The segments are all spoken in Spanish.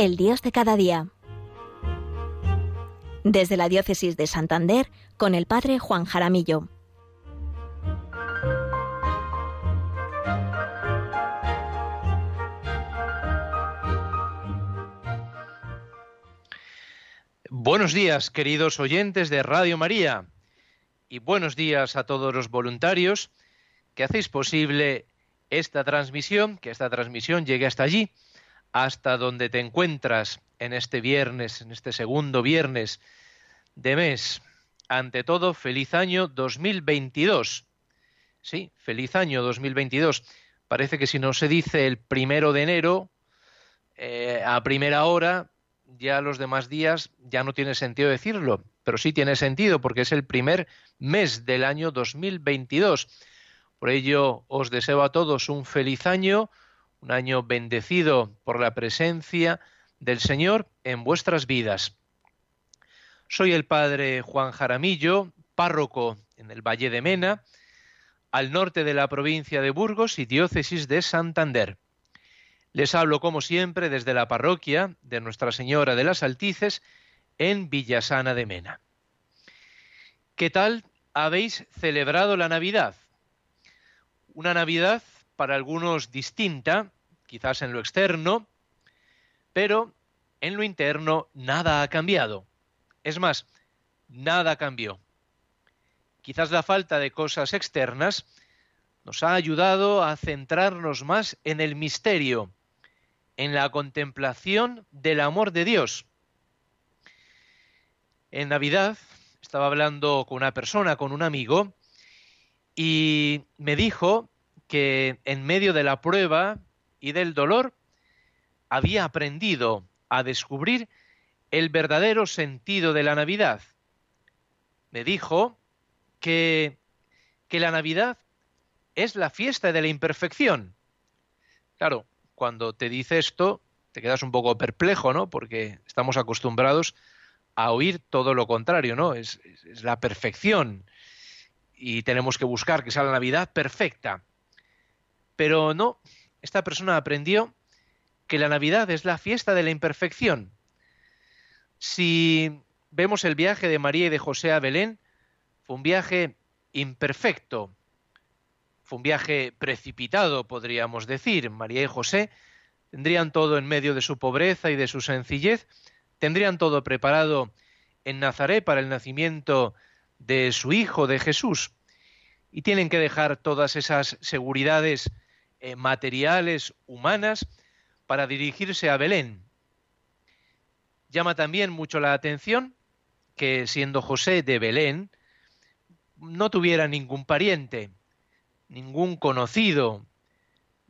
el Dios de cada día. Desde la Diócesis de Santander, con el Padre Juan Jaramillo. Buenos días, queridos oyentes de Radio María, y buenos días a todos los voluntarios que hacéis posible esta transmisión, que esta transmisión llegue hasta allí, hasta donde te encuentras en este viernes, en este segundo viernes de mes. Ante todo, feliz año 2022. Sí, feliz año 2022. Parece que si no se dice el primero de enero, eh, a primera hora, ya los demás días ya no tiene sentido decirlo, pero sí tiene sentido porque es el primer mes del año 2022. Por ello, os deseo a todos un feliz año, un año bendecido por la presencia del Señor en vuestras vidas. Soy el padre Juan Jaramillo, párroco en el Valle de Mena, al norte de la provincia de Burgos y diócesis de Santander. Les hablo como siempre desde la parroquia de Nuestra Señora de las Altices en Villasana de Mena. ¿Qué tal habéis celebrado la Navidad? Una Navidad para algunos distinta, quizás en lo externo, pero en lo interno nada ha cambiado. Es más, nada cambió. Quizás la falta de cosas externas nos ha ayudado a centrarnos más en el misterio, en la contemplación del amor de Dios. En Navidad estaba hablando con una persona, con un amigo, y me dijo que en medio de la prueba y del dolor había aprendido a descubrir el verdadero sentido de la Navidad. Me dijo que, que la Navidad es la fiesta de la imperfección. Claro, cuando te dice esto, te quedas un poco perplejo, ¿no? Porque estamos acostumbrados a oír todo lo contrario, ¿no? Es, es la perfección. Y tenemos que buscar que sea la Navidad perfecta. Pero no, esta persona aprendió que la Navidad es la fiesta de la imperfección. Si vemos el viaje de María y de José a Belén, fue un viaje imperfecto, fue un viaje precipitado, podríamos decir. María y José tendrían todo en medio de su pobreza y de su sencillez, tendrían todo preparado en Nazaret para el nacimiento de su hijo, de Jesús, y tienen que dejar todas esas seguridades eh, materiales, humanas, para dirigirse a Belén. Llama también mucho la atención que siendo José de Belén, no tuviera ningún pariente, ningún conocido,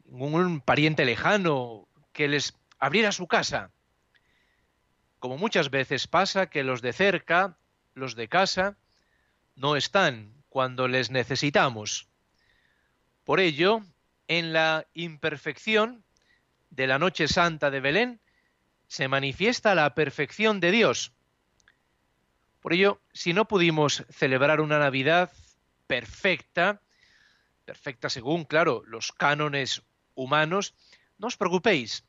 ningún pariente lejano que les abriera su casa. Como muchas veces pasa que los de cerca, los de casa, no están cuando les necesitamos. Por ello, en la imperfección de la noche santa de Belén se manifiesta la perfección de Dios. Por ello, si no pudimos celebrar una Navidad perfecta, perfecta según, claro, los cánones humanos, no os preocupéis.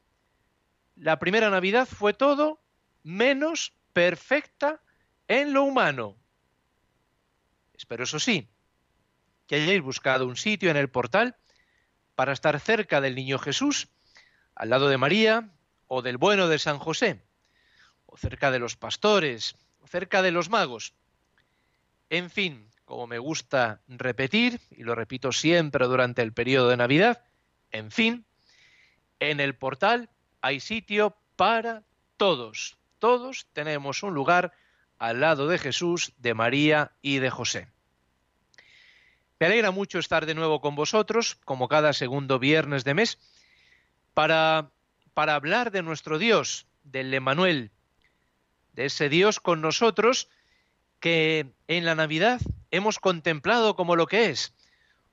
La primera Navidad fue todo menos perfecta en lo humano. Espero eso sí, que hayáis buscado un sitio en el portal para estar cerca del niño Jesús, al lado de María o del bueno de San José, o cerca de los pastores, o cerca de los magos. En fin, como me gusta repetir, y lo repito siempre durante el periodo de Navidad, en fin, en el portal hay sitio para todos. Todos tenemos un lugar al lado de Jesús, de María y de José. Me alegra mucho estar de nuevo con vosotros, como cada segundo viernes de mes, para, para hablar de nuestro Dios, del Emanuel, de ese Dios con nosotros que en la Navidad hemos contemplado como lo que es,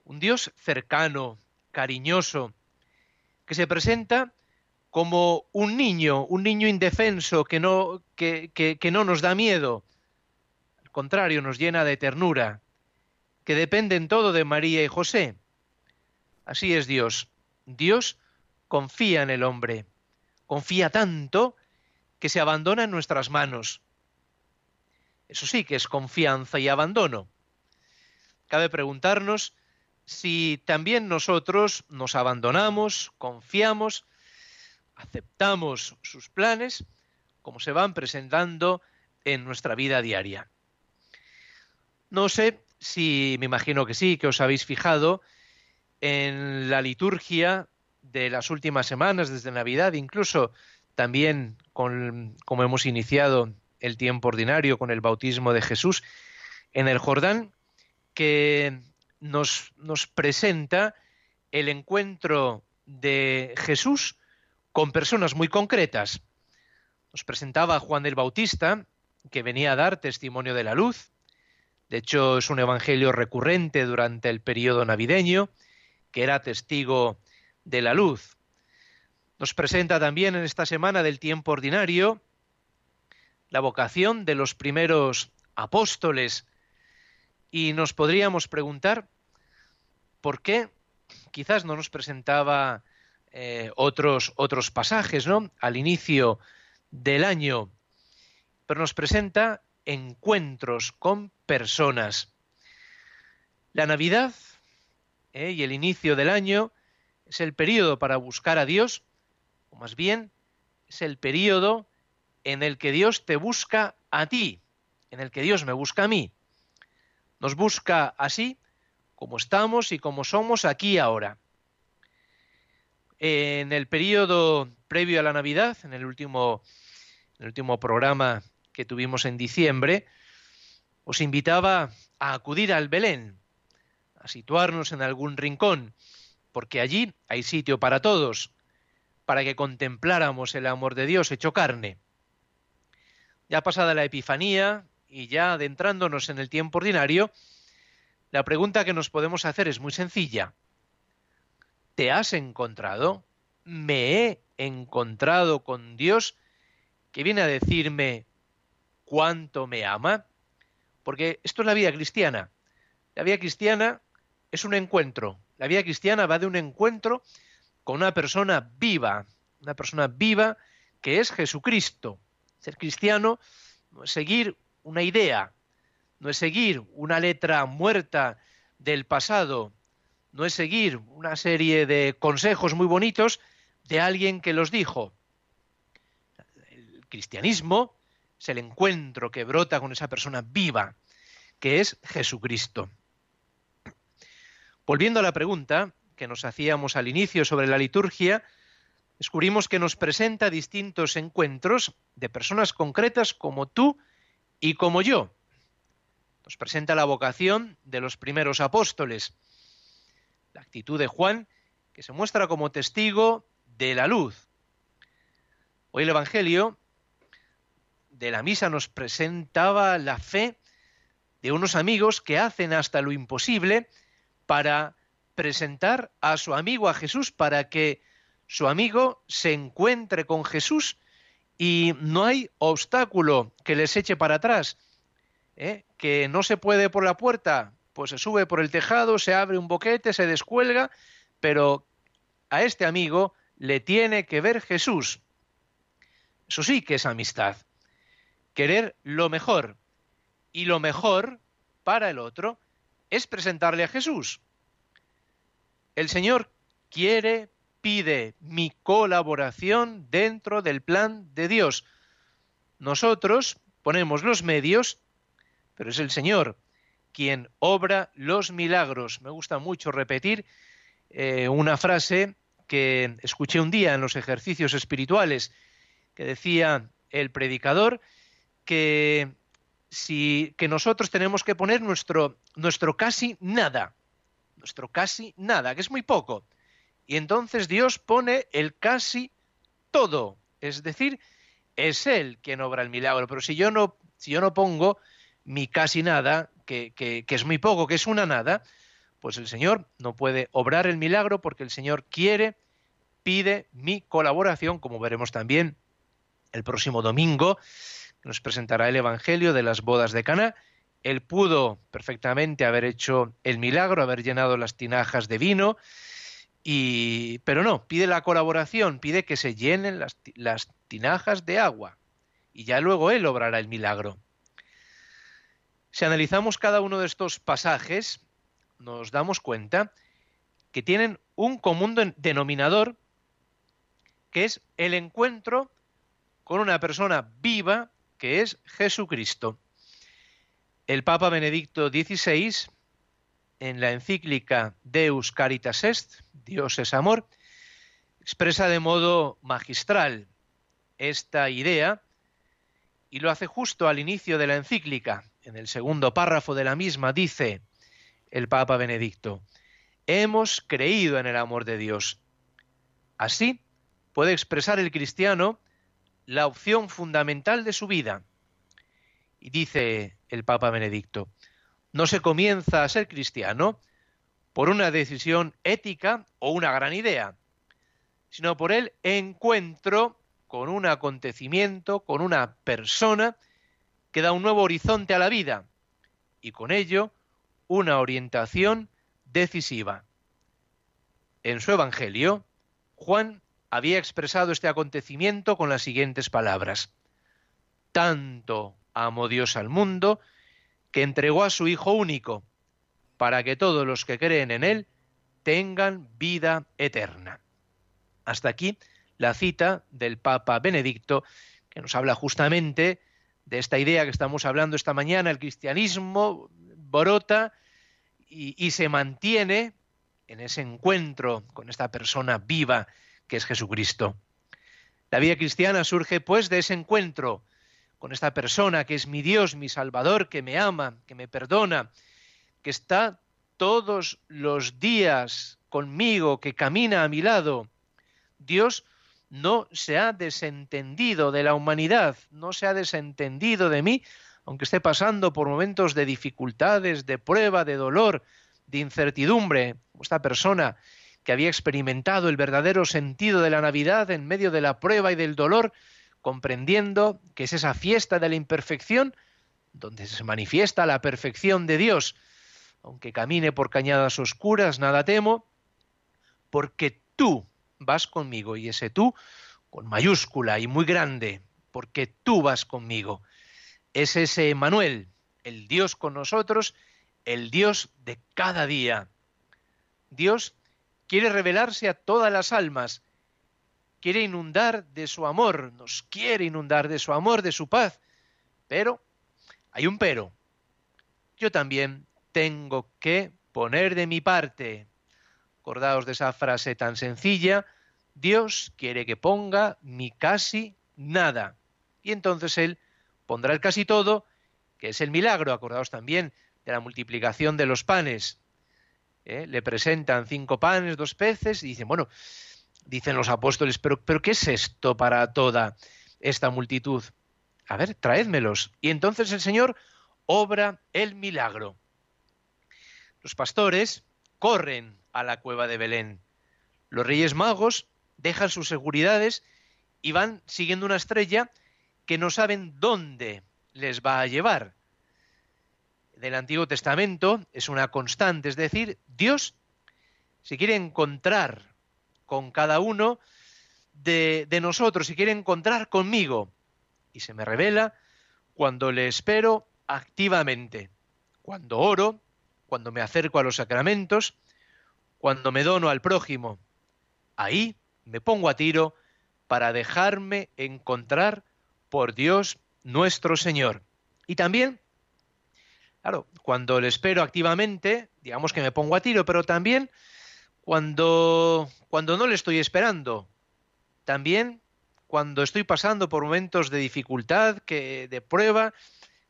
un Dios cercano, cariñoso, que se presenta como un niño, un niño indefenso que no, que, que no nos da miedo, al contrario, nos llena de ternura, que dependen todo de María y José. Así es Dios. Dios confía en el hombre. Confía tanto que se abandona en nuestras manos. Eso sí que es confianza y abandono. Cabe preguntarnos si también nosotros nos abandonamos, confiamos, aceptamos sus planes, como se van presentando en nuestra vida diaria. No sé si, me imagino que sí, que os habéis fijado en la liturgia de las últimas semanas, desde Navidad, incluso también con, como hemos iniciado el tiempo ordinario con el bautismo de Jesús en el Jordán, que nos, nos presenta el encuentro de Jesús con personas muy concretas. Nos presentaba Juan el Bautista, que venía a dar testimonio de la luz. De hecho, es un evangelio recurrente durante el periodo navideño, que era testigo de la luz. Nos presenta también en esta semana del tiempo ordinario la vocación de los primeros apóstoles y nos podríamos preguntar por qué quizás no nos presentaba eh, otros, otros pasajes ¿no? al inicio del año, pero nos presenta encuentros con personas. La Navidad eh, y el inicio del año es el periodo para buscar a Dios, o más bien es el periodo en el que Dios te busca a ti, en el que Dios me busca a mí. Nos busca así como estamos y como somos aquí ahora. En el periodo previo a la Navidad, en el último, en el último programa que tuvimos en diciembre, os invitaba a acudir al Belén, a situarnos en algún rincón, porque allí hay sitio para todos, para que contempláramos el amor de Dios hecho carne. Ya pasada la Epifanía y ya adentrándonos en el tiempo ordinario, la pregunta que nos podemos hacer es muy sencilla. ¿Te has encontrado? ¿Me he encontrado con Dios que viene a decirme cuánto me ama? Porque esto es la vida cristiana. La vida cristiana es un encuentro. La vida cristiana va de un encuentro con una persona viva, una persona viva que es Jesucristo. Ser cristiano no es seguir una idea, no es seguir una letra muerta del pasado, no es seguir una serie de consejos muy bonitos de alguien que los dijo. El cristianismo es el encuentro que brota con esa persona viva, que es Jesucristo. Volviendo a la pregunta que nos hacíamos al inicio sobre la liturgia, descubrimos que nos presenta distintos encuentros de personas concretas como tú y como yo. Nos presenta la vocación de los primeros apóstoles, la actitud de Juan, que se muestra como testigo de la luz. Hoy el Evangelio de la misa nos presentaba la fe de unos amigos que hacen hasta lo imposible para presentar a su amigo a Jesús, para que su amigo se encuentre con Jesús y no hay obstáculo que les eche para atrás. ¿eh? Que no se puede por la puerta, pues se sube por el tejado, se abre un boquete, se descuelga, pero a este amigo le tiene que ver Jesús. Eso sí que es amistad. Querer lo mejor. Y lo mejor para el otro es presentarle a Jesús. El Señor quiere, pide mi colaboración dentro del plan de Dios. Nosotros ponemos los medios, pero es el Señor quien obra los milagros. Me gusta mucho repetir eh, una frase que escuché un día en los ejercicios espirituales, que decía el predicador que si que nosotros tenemos que poner nuestro, nuestro casi nada, nuestro casi nada, que es muy poco. Y entonces Dios pone el casi todo, es decir, es Él quien obra el milagro. Pero si yo no, si yo no pongo mi casi nada, que, que, que es muy poco, que es una nada, pues el Señor no puede obrar el milagro porque el Señor quiere, pide mi colaboración, como veremos también el próximo domingo nos presentará el Evangelio de las bodas de Cana. Él pudo perfectamente haber hecho el milagro, haber llenado las tinajas de vino, y, pero no, pide la colaboración, pide que se llenen las, las tinajas de agua. y ya luego Él obrará el milagro. Si analizamos cada uno de estos pasajes, nos damos cuenta que tienen un común denominador, que es el encuentro con una persona viva, que es Jesucristo. El Papa Benedicto XVI, en la encíclica Deus Caritas Est, Dios es amor, expresa de modo magistral esta idea y lo hace justo al inicio de la encíclica. En el segundo párrafo de la misma dice el Papa Benedicto, hemos creído en el amor de Dios. Así puede expresar el cristiano la opción fundamental de su vida. Y dice el Papa Benedicto, no se comienza a ser cristiano por una decisión ética o una gran idea, sino por el encuentro con un acontecimiento, con una persona que da un nuevo horizonte a la vida y con ello una orientación decisiva. En su Evangelio, Juan había expresado este acontecimiento con las siguientes palabras. Tanto amó Dios al mundo que entregó a su Hijo único, para que todos los que creen en Él tengan vida eterna. Hasta aquí la cita del Papa Benedicto, que nos habla justamente de esta idea que estamos hablando esta mañana, el cristianismo brota y, se mantiene en ese encuentro con esta persona viva que es Jesucristo. La vida cristiana surge pues de ese encuentro con esta persona que es mi Dios, mi Salvador, que me ama, que me perdona, que está todos los días conmigo, que camina a mi lado. Dios no se ha desentendido de la humanidad, no se ha desentendido de mí, aunque esté pasando por momentos de dificultades, de prueba, de dolor, de incertidumbre, esta persona que había experimentado el verdadero sentido de la Navidad en medio de la prueba y del dolor, comprendiendo que es esa fiesta de la imperfección donde se manifiesta la perfección de Dios. Aunque camine por cañadas oscuras, nada temo, porque tú vas conmigo. Y ese tú con mayúscula y muy grande, porque tú vas conmigo. Es ese Manuel, el Dios con nosotros, el Dios de cada día. Dios quiere revelarse a todas las almas, quiere inundar de su amor, nos quiere inundar de su amor, de su paz. Pero hay un pero. Yo también tengo que poner de mi parte. Acordaos de esa frase tan sencilla, Dios quiere que ponga mi casi nada. Y entonces Él pondrá el casi todo, que es el milagro. Acordaos también de la multiplicación de los panes. ¿Eh? Le presentan cinco panes, dos peces, y dicen, bueno, dicen los apóstoles, pero, pero ¿qué es esto para toda esta multitud? A ver, traédmelos. Y entonces el Señor obra el milagro. Los pastores corren a la cueva de Belén. Los reyes magos dejan sus seguridades y van siguiendo una estrella que no saben dónde les va a llevar. Del Antiguo Testamento es una constante, es decir, Dios se quiere encontrar con cada uno de, de nosotros, se quiere encontrar conmigo y se me revela cuando le espero activamente, cuando oro, cuando me acerco a los sacramentos, cuando me dono al prójimo. Ahí me pongo a tiro para dejarme encontrar por Dios nuestro Señor. Y también, claro, cuando le espero activamente, digamos que me pongo a tiro, pero también cuando, cuando no le estoy esperando, también cuando estoy pasando por momentos de dificultad, que, de prueba,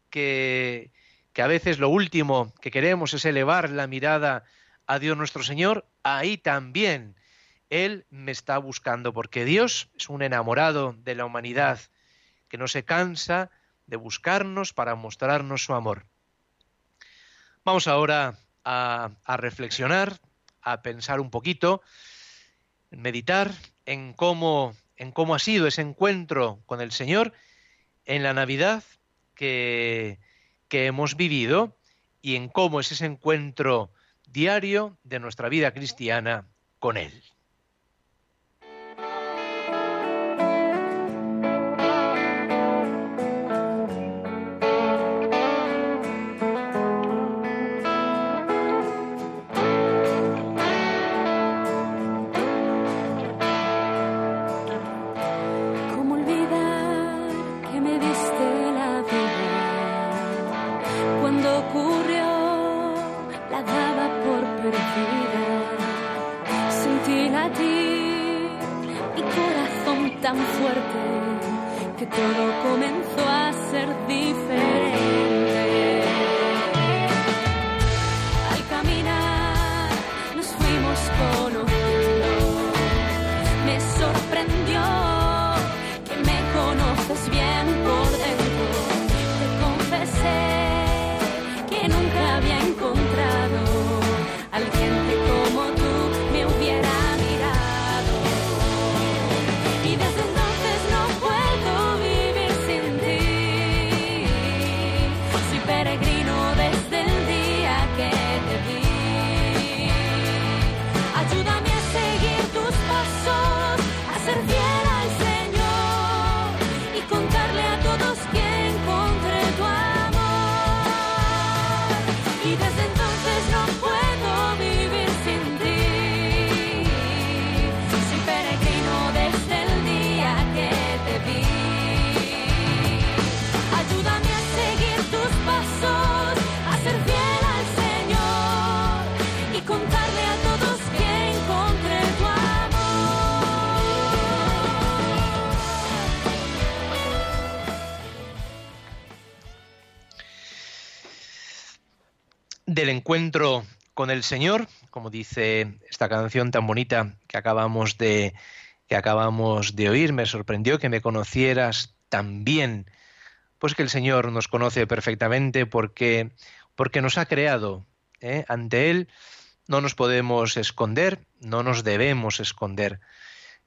que, que a veces lo último que queremos es elevar la mirada a Dios nuestro Señor, ahí también Él me está buscando, porque Dios es un enamorado de la humanidad que no se cansa de buscarnos para mostrarnos su amor. Vamos ahora a, reflexionar, a pensar un poquito, meditar en cómo, en cómo ha sido ese encuentro con el Señor en la Navidad que, que hemos vivido y en cómo es ese encuentro diario de nuestra vida cristiana con Él. Corazón tan del encuentro con el Señor, como dice esta canción tan bonita que acabamos de que acabamos de oír, me sorprendió que me conocieras tan bien, pues que el Señor nos conoce perfectamente porque porque nos ha creado, ¿eh? ante él no nos podemos esconder, no nos debemos esconder.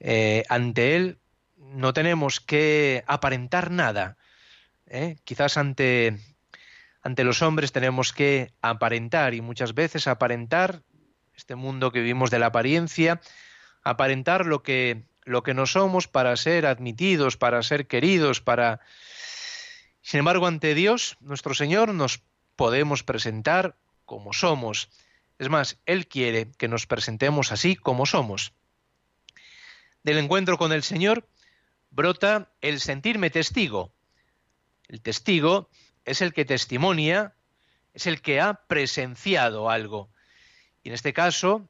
Eh, ante él no tenemos que aparentar nada. ¿eh? Quizás ante ante los hombres tenemos que aparentar y muchas veces aparentar este mundo que vivimos de la apariencia, aparentar lo que lo que no somos para ser admitidos, para ser queridos, para Sin embargo, ante Dios, nuestro Señor, nos podemos presentar como somos. Es más, Él quiere que nos presentemos así como somos. Del encuentro con el Señor brota el sentirme testigo. El testigo es el que testimonia, es el que ha presenciado algo. Y en este caso,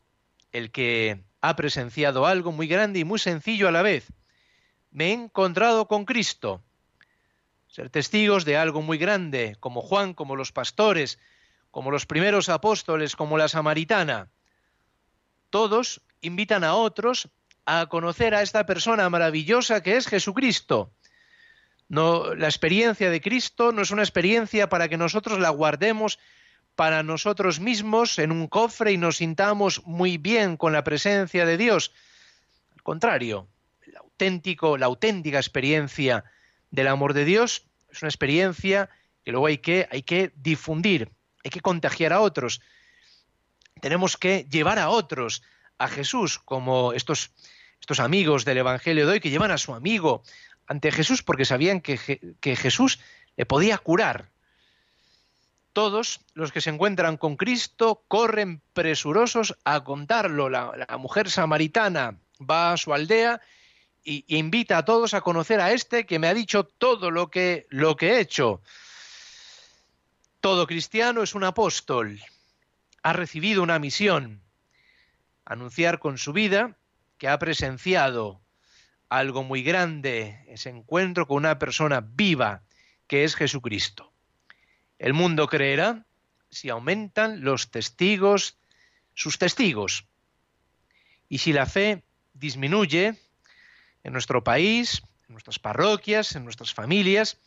el que ha presenciado algo muy grande y muy sencillo a la vez. Me he encontrado con Cristo. Ser testigos de algo muy grande, como Juan, como los pastores, como los primeros apóstoles, como la samaritana. Todos invitan a otros a conocer a esta persona maravillosa que es Jesucristo. No, la experiencia de Cristo no es una experiencia para que nosotros la guardemos para nosotros mismos en un cofre y nos sintamos muy bien con la presencia de Dios. Al contrario, el auténtico, la auténtica experiencia del amor de Dios es una experiencia que luego hay que, hay que difundir, hay que contagiar a otros. Tenemos que llevar a otros a Jesús, como estos, estos amigos del Evangelio de hoy que llevan a su amigo ante Jesús porque sabían que, Jesús le podía curar. Todos los que se encuentran con Cristo corren presurosos a contarlo. La, la mujer samaritana va a su aldea y, y, invita a todos a conocer a este que me ha dicho todo lo que, lo que he hecho. Todo cristiano es un apóstol, ha recibido una misión, anunciar con su vida que ha presenciado algo muy grande, ese encuentro con una persona viva que es Jesucristo. El mundo creerá si aumentan los testigos, sus testigos. Y si la fe disminuye en nuestro país, en nuestras parroquias, en nuestras familias,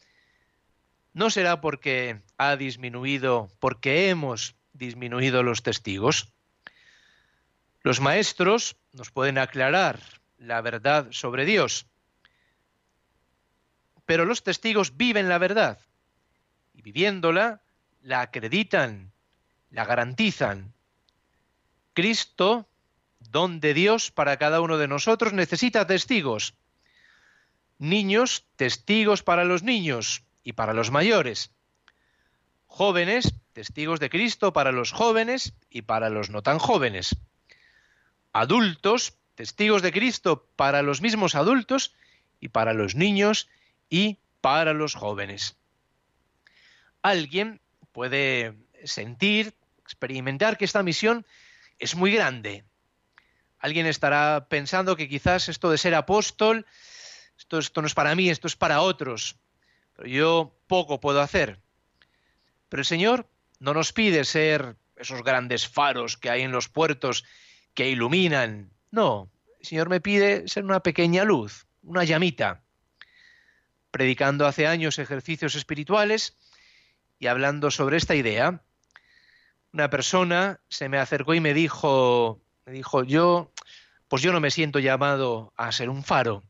no será porque ha disminuido, porque hemos disminuido los testigos. Los maestros nos pueden aclarar la verdad sobre Dios, pero los testigos viven la verdad y viviéndola la acreditan, la garantizan. Cristo, don de Dios para cada uno de nosotros, necesita testigos. Niños, testigos para los niños y para los mayores. Jóvenes, testigos de Cristo para los jóvenes y para los no tan jóvenes. Adultos, testigos de Cristo para los mismos adultos y para los niños y para los jóvenes alguien puede sentir, experimentar que esta misión es muy grande. Alguien estará pensando que quizás esto de ser apóstol, esto, esto no es para mí, esto es para otros, pero yo poco puedo hacer. Pero el Señor no nos pide ser esos grandes faros que hay en los puertos que iluminan. No, el Señor me pide ser una pequeña luz, una llamita. Predicando hace años ejercicios espirituales y hablando sobre esta idea, una persona se me acercó y me dijo, me dijo, yo, pues yo no me siento llamado a ser un faro.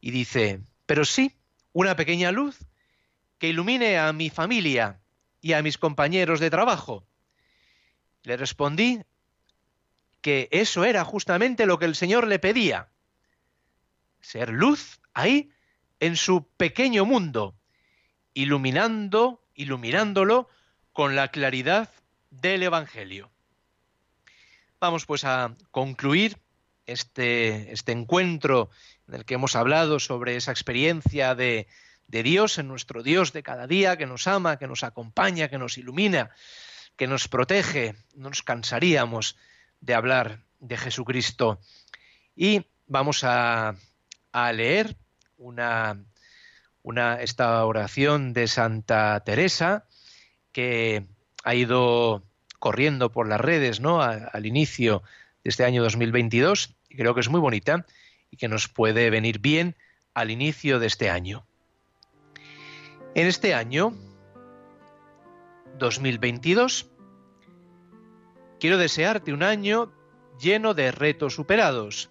Y dice, pero sí, una pequeña luz que ilumine a mi familia y a mis compañeros de trabajo. Le respondí que eso era justamente lo que el Señor le pedía. Ser luz ahí en su pequeño mundo, iluminando, iluminándolo con la claridad del Evangelio. Vamos pues a concluir este, este encuentro en el que hemos hablado sobre esa experiencia de, de Dios en nuestro Dios de cada día, que nos ama, que nos acompaña, que nos ilumina, que nos protege. No nos cansaríamos de hablar de Jesucristo. Y vamos a, a leer una, una, esta oración de Santa Teresa que ha ido corriendo por las redes ¿no? al inicio de este año 2022 y creo que es muy bonita y que nos puede venir bien al inicio de este año. En este año 2022 quiero desearte un año lleno de retos superados,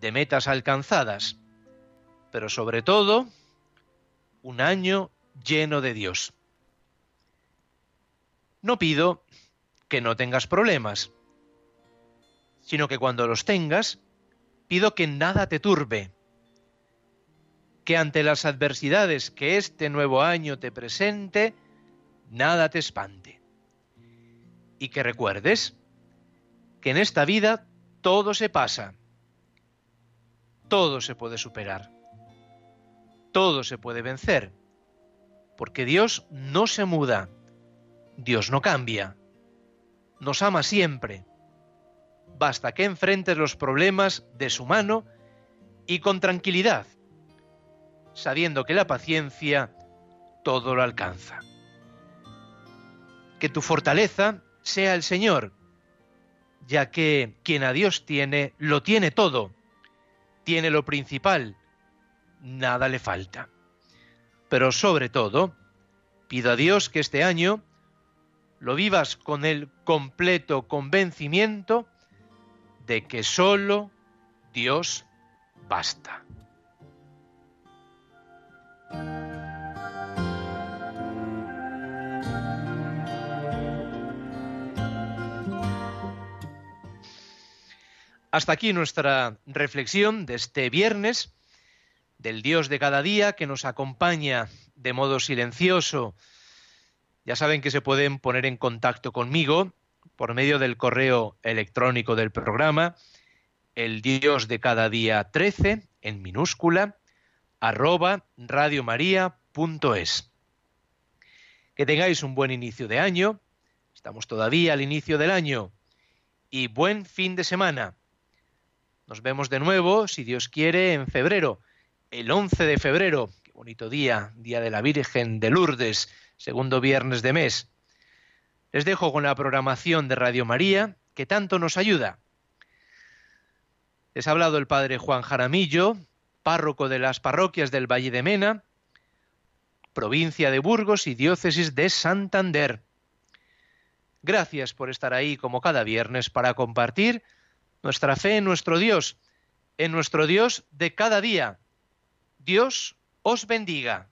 de metas alcanzadas, pero sobre todo un año lleno de Dios. No pido que no tengas problemas, sino que cuando los tengas, pido que nada te turbe, que ante las adversidades que este nuevo año te presente, nada te espante. Y que recuerdes que en esta vida todo se pasa, todo se puede superar, todo se puede vencer, porque Dios no se muda, Dios no cambia, nos ama siempre. Basta que enfrentes los problemas de su mano y con tranquilidad, sabiendo que la paciencia todo lo alcanza. Que tu fortaleza sea el Señor, ya que quien a Dios tiene, lo tiene todo, tiene lo principal, nada le falta. Pero sobre todo, pido a Dios que este año lo vivas con el completo convencimiento de que solo Dios basta. Hasta aquí nuestra reflexión de este viernes del Dios de cada día que nos acompaña de modo silencioso ya saben que se pueden poner en contacto conmigo por medio del correo electrónico del programa, el Dios de cada día 13, en minúscula, arroba radiomaria.es. Que tengáis un buen inicio de año, estamos todavía al inicio del año, y buen fin de semana. Nos vemos de nuevo, si Dios quiere, en febrero, el 11 de febrero, qué bonito día, Día de la Virgen de Lourdes, segundo viernes de mes. Les dejo con la programación de Radio María, que tanto nos ayuda. Les ha hablado el padre Juan Jaramillo, párroco de las parroquias del Valle de Mena, provincia de Burgos y diócesis de Santander. Gracias por estar ahí como cada viernes para compartir nuestra fe en nuestro Dios, en nuestro Dios de cada día. Dios os bendiga.